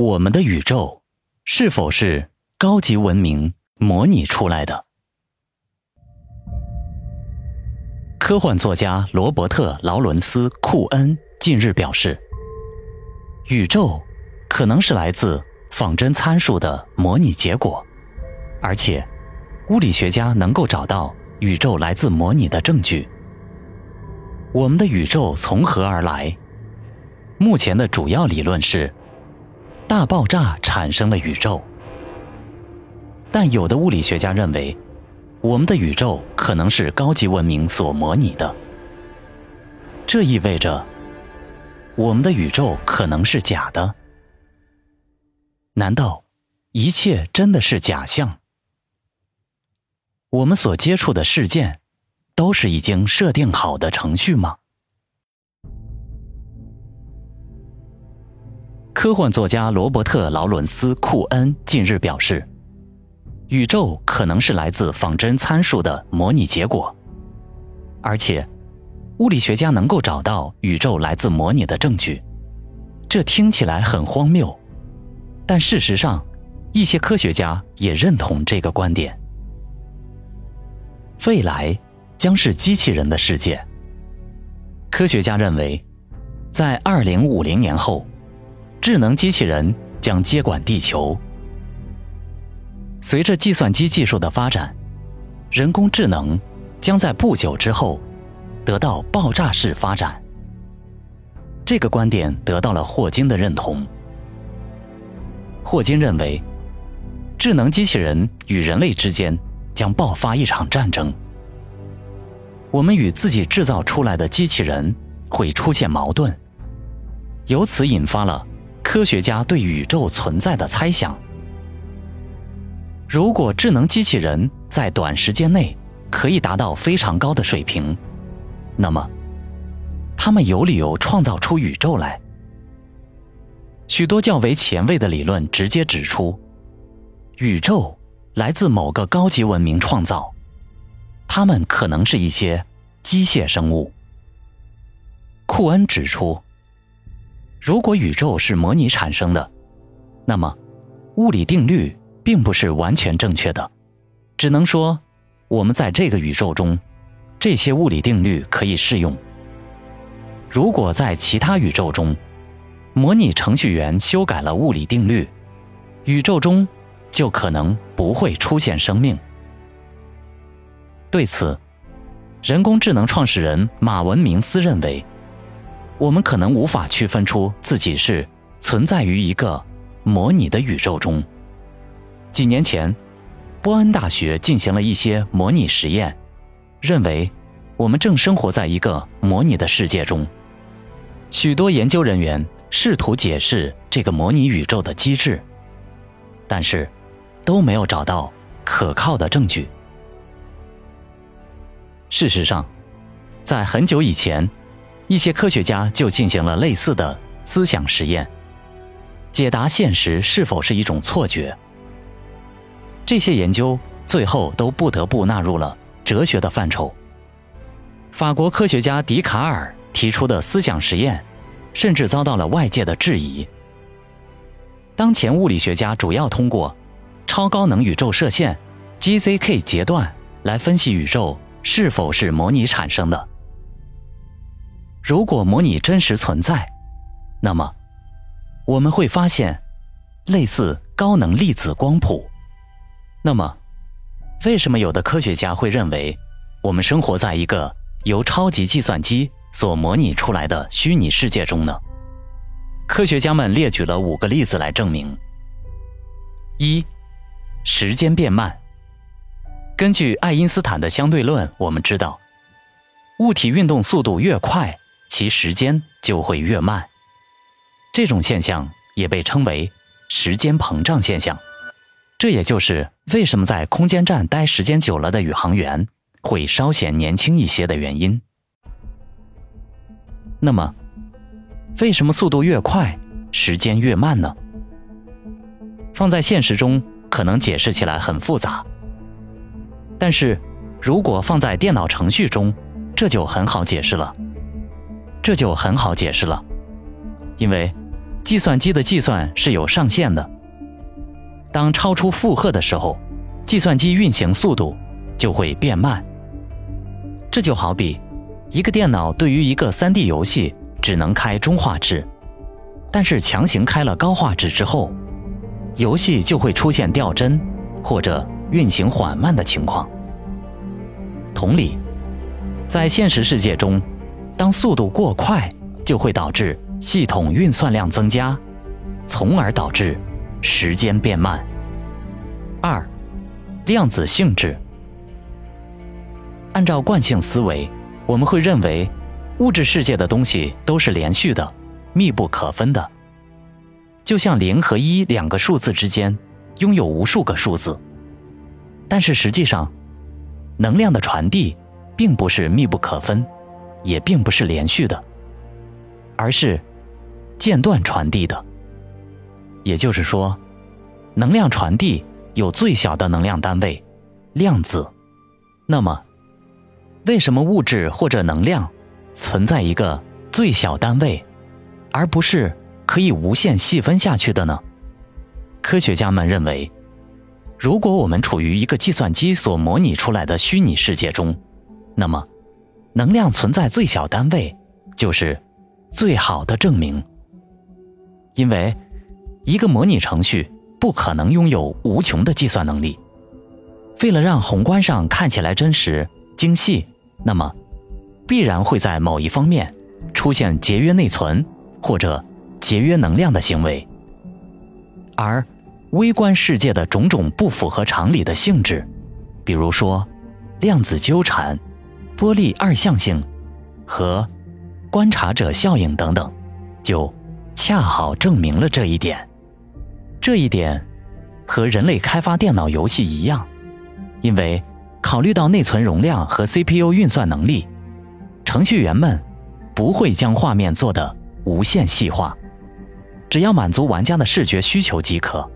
我们的宇宙是否是高级文明模拟出来的？科幻作家罗伯特·劳伦斯·库恩近日表示，宇宙可能是来自仿真参数的模拟结果，而且物理学家能够找到宇宙来自模拟的证据。我们的宇宙从何而来？目前的主要理论是。大爆炸产生了宇宙，但有的物理学家认为，我们的宇宙可能是高级文明所模拟的。这意味着，我们的宇宙可能是假的。难道一切真的是假象？我们所接触的事件，都是已经设定好的程序吗？科幻作家罗伯特·劳伦斯·库恩近日表示，宇宙可能是来自仿真参数的模拟结果，而且物理学家能够找到宇宙来自模拟的证据。这听起来很荒谬，但事实上，一些科学家也认同这个观点。未来将是机器人的世界。科学家认为，在二零五零年后。智能机器人将接管地球。随着计算机技术的发展，人工智能将在不久之后得到爆炸式发展。这个观点得到了霍金的认同。霍金认为，智能机器人与人类之间将爆发一场战争。我们与自己制造出来的机器人会出现矛盾，由此引发了。科学家对宇宙存在的猜想：如果智能机器人在短时间内可以达到非常高的水平，那么他们有理由创造出宇宙来。许多较为前卫的理论直接指出，宇宙来自某个高级文明创造，他们可能是一些机械生物。库恩指出。如果宇宙是模拟产生的，那么物理定律并不是完全正确的。只能说，我们在这个宇宙中，这些物理定律可以适用。如果在其他宇宙中，模拟程序员修改了物理定律，宇宙中就可能不会出现生命。对此，人工智能创始人马文明斯认为。我们可能无法区分出自己是存在于一个模拟的宇宙中。几年前，波恩大学进行了一些模拟实验，认为我们正生活在一个模拟的世界中。许多研究人员试图解释这个模拟宇宙的机制，但是都没有找到可靠的证据。事实上，在很久以前。一些科学家就进行了类似的思想实验，解答现实是否是一种错觉。这些研究最后都不得不纳入了哲学的范畴。法国科学家笛卡尔提出的思想实验，甚至遭到了外界的质疑。当前物理学家主要通过超高能宇宙射线 （GZK） 截段来分析宇宙是否是模拟产生的。如果模拟真实存在，那么我们会发现类似高能粒子光谱。那么，为什么有的科学家会认为我们生活在一个由超级计算机所模拟出来的虚拟世界中呢？科学家们列举了五个例子来证明：一、时间变慢。根据爱因斯坦的相对论，我们知道，物体运动速度越快。其时间就会越慢，这种现象也被称为时间膨胀现象。这也就是为什么在空间站待时间久了的宇航员会稍显年轻一些的原因。那么，为什么速度越快，时间越慢呢？放在现实中，可能解释起来很复杂。但是，如果放在电脑程序中，这就很好解释了。这就很好解释了，因为计算机的计算是有上限的。当超出负荷的时候，计算机运行速度就会变慢。这就好比，一个电脑对于一个 3D 游戏只能开中画质，但是强行开了高画质之后，游戏就会出现掉帧或者运行缓慢的情况。同理，在现实世界中，当速度过快，就会导致系统运算量增加，从而导致时间变慢。二，量子性质。按照惯性思维，我们会认为物质世界的东西都是连续的、密不可分的，就像零和一两个数字之间拥有无数个数字。但是实际上，能量的传递并不是密不可分，也并不是连续的，而是间断传递的。也就是说，能量传递有最小的能量单位——量子。那么，为什么物质或者能量存在一个最小单位，而不是可以无限细分下去的呢？科学家们认为，如果我们处于一个计算机所模拟出来的虚拟世界中，那么能量存在最小单位就是最好的证明。因为一个模拟程序不可能拥有无穷的计算能力。为了让宏观上看起来真实精细。那么，必然会在某一方面出现节约内存或者节约能量的行为，而微观世界的种种不符合常理的性质，比如说量子纠缠、波粒二象性和观察者效应等等，就恰好证明了这一点。这一点和人类开发电脑游戏一样，因为。考虑到内存容量和 CPU 运算能力，程序员们不会将画面做得无限细化，只要满足玩家的视觉需求即可。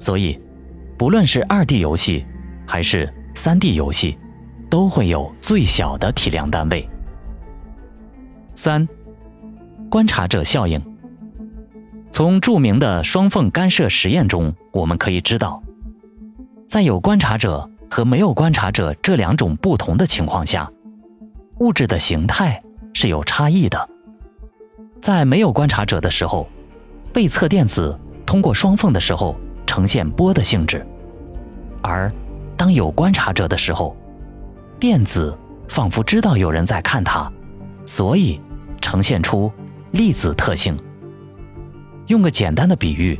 所以，不论是 2D 游戏还是 3D 游戏，都会有最小的体量单位。三，观察者效应。从著名的双缝干涉实验中，我们可以知道，在有观察者。和没有观察者这两种不同的情况下，物质的形态是有差异的。在没有观察者的时候，被测电子通过双缝的时候呈现波的性质；而当有观察者的时候，电子仿佛知道有人在看它，所以呈现出粒子特性。用个简单的比喻，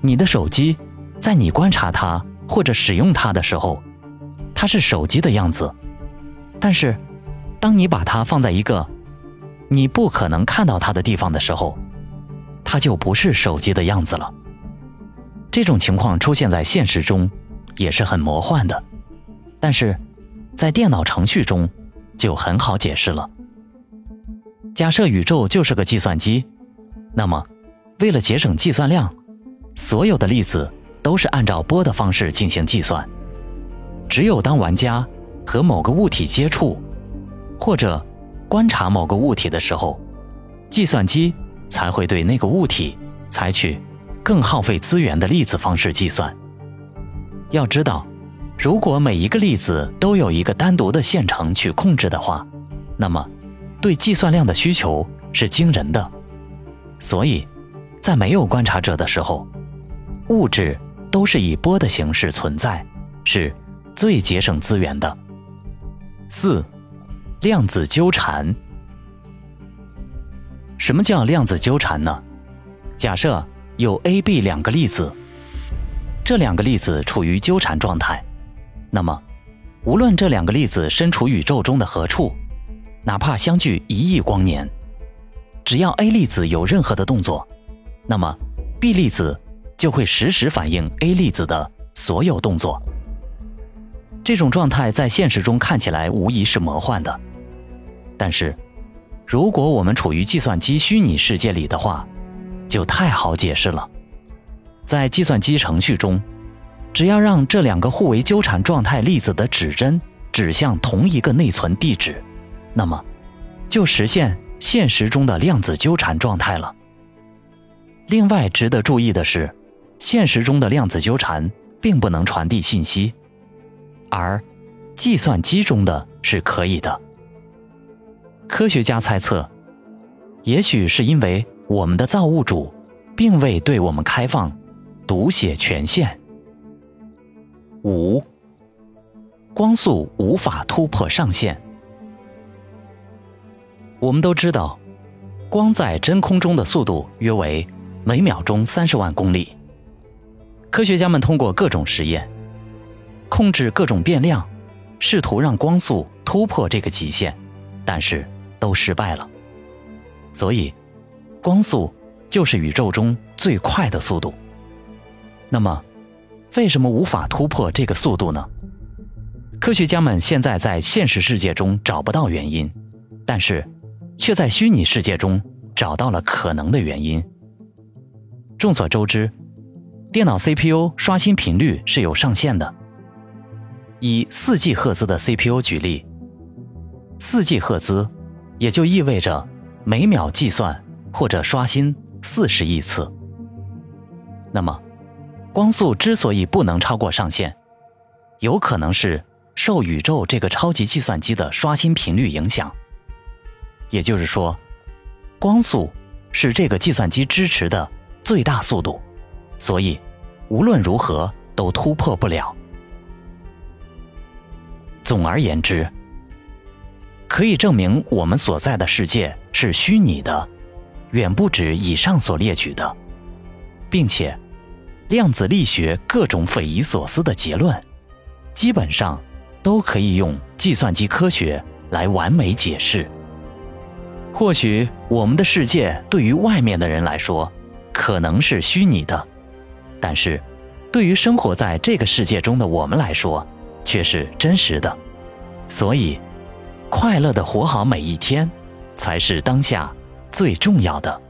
你的手机在你观察它。或者使用它的时候，它是手机的样子；但是，当你把它放在一个你不可能看到它的地方的时候，它就不是手机的样子了。这种情况出现在现实中也是很魔幻的，但是在电脑程序中就很好解释了。假设宇宙就是个计算机，那么为了节省计算量，所有的粒子。都是按照波的方式进行计算。只有当玩家和某个物体接触，或者观察某个物体的时候，计算机才会对那个物体采取更耗费资源的粒子方式计算。要知道，如果每一个粒子都有一个单独的线程去控制的话，那么对计算量的需求是惊人的。所以，在没有观察者的时候，物质。都是以波的形式存在，是最节省资源的。四，量子纠缠。什么叫量子纠缠呢？假设有 A、B 两个粒子，这两个粒子处于纠缠状态，那么无论这两个粒子身处宇宙中的何处，哪怕相距一亿光年，只要 A 粒子有任何的动作，那么 B 粒子。就会实时反映 A 粒子的所有动作。这种状态在现实中看起来无疑是魔幻的，但是，如果我们处于计算机虚拟世界里的话，就太好解释了。在计算机程序中，只要让这两个互为纠缠状态粒子的指针指向同一个内存地址，那么，就实现现实中的量子纠缠状态了。另外值得注意的是，现实中的量子纠缠并不能传递信息，而计算机中的是可以的。科学家猜测，也许是因为我们的造物主并未对我们开放读写权限。五，光速无法突破上限。我们都知道，光在真空中的速度约为每秒钟三十万公里。科学家们通过各种实验，控制各种变量，试图让光速突破这个极限，但是。都失败了，所以光速就是宇宙中最快的速度。那么，为什么无法突破这个速度呢？科学家们现在在现实世界中找不到原因，但是却在虚拟世界中找到了可能的原因。众所周知，电脑 CPU 刷新频率是有上限的。以四 G 赫兹的 CPU 举例，四 G 赫兹。也就意味着每秒计算或者刷新四十亿次。那么，光速之所以不能超过上限，有可能是受宇宙这个超级计算机的刷新频率影响。也就是说，光速是这个计算机支持的最大速度，所以无论如何都突破不了。总而言之。可以证明我们所在的世界是虚拟的，远不止以上所列举的，并且，量子力学各种匪夷所思的结论，基本上都可以用计算机科学来完美解释。或许我们的世界对于外面的人来说可能是虚拟的，但是，对于生活在这个世界中的我们来说却是真实的，所以。快乐的活好每一天，才是当下最重要的。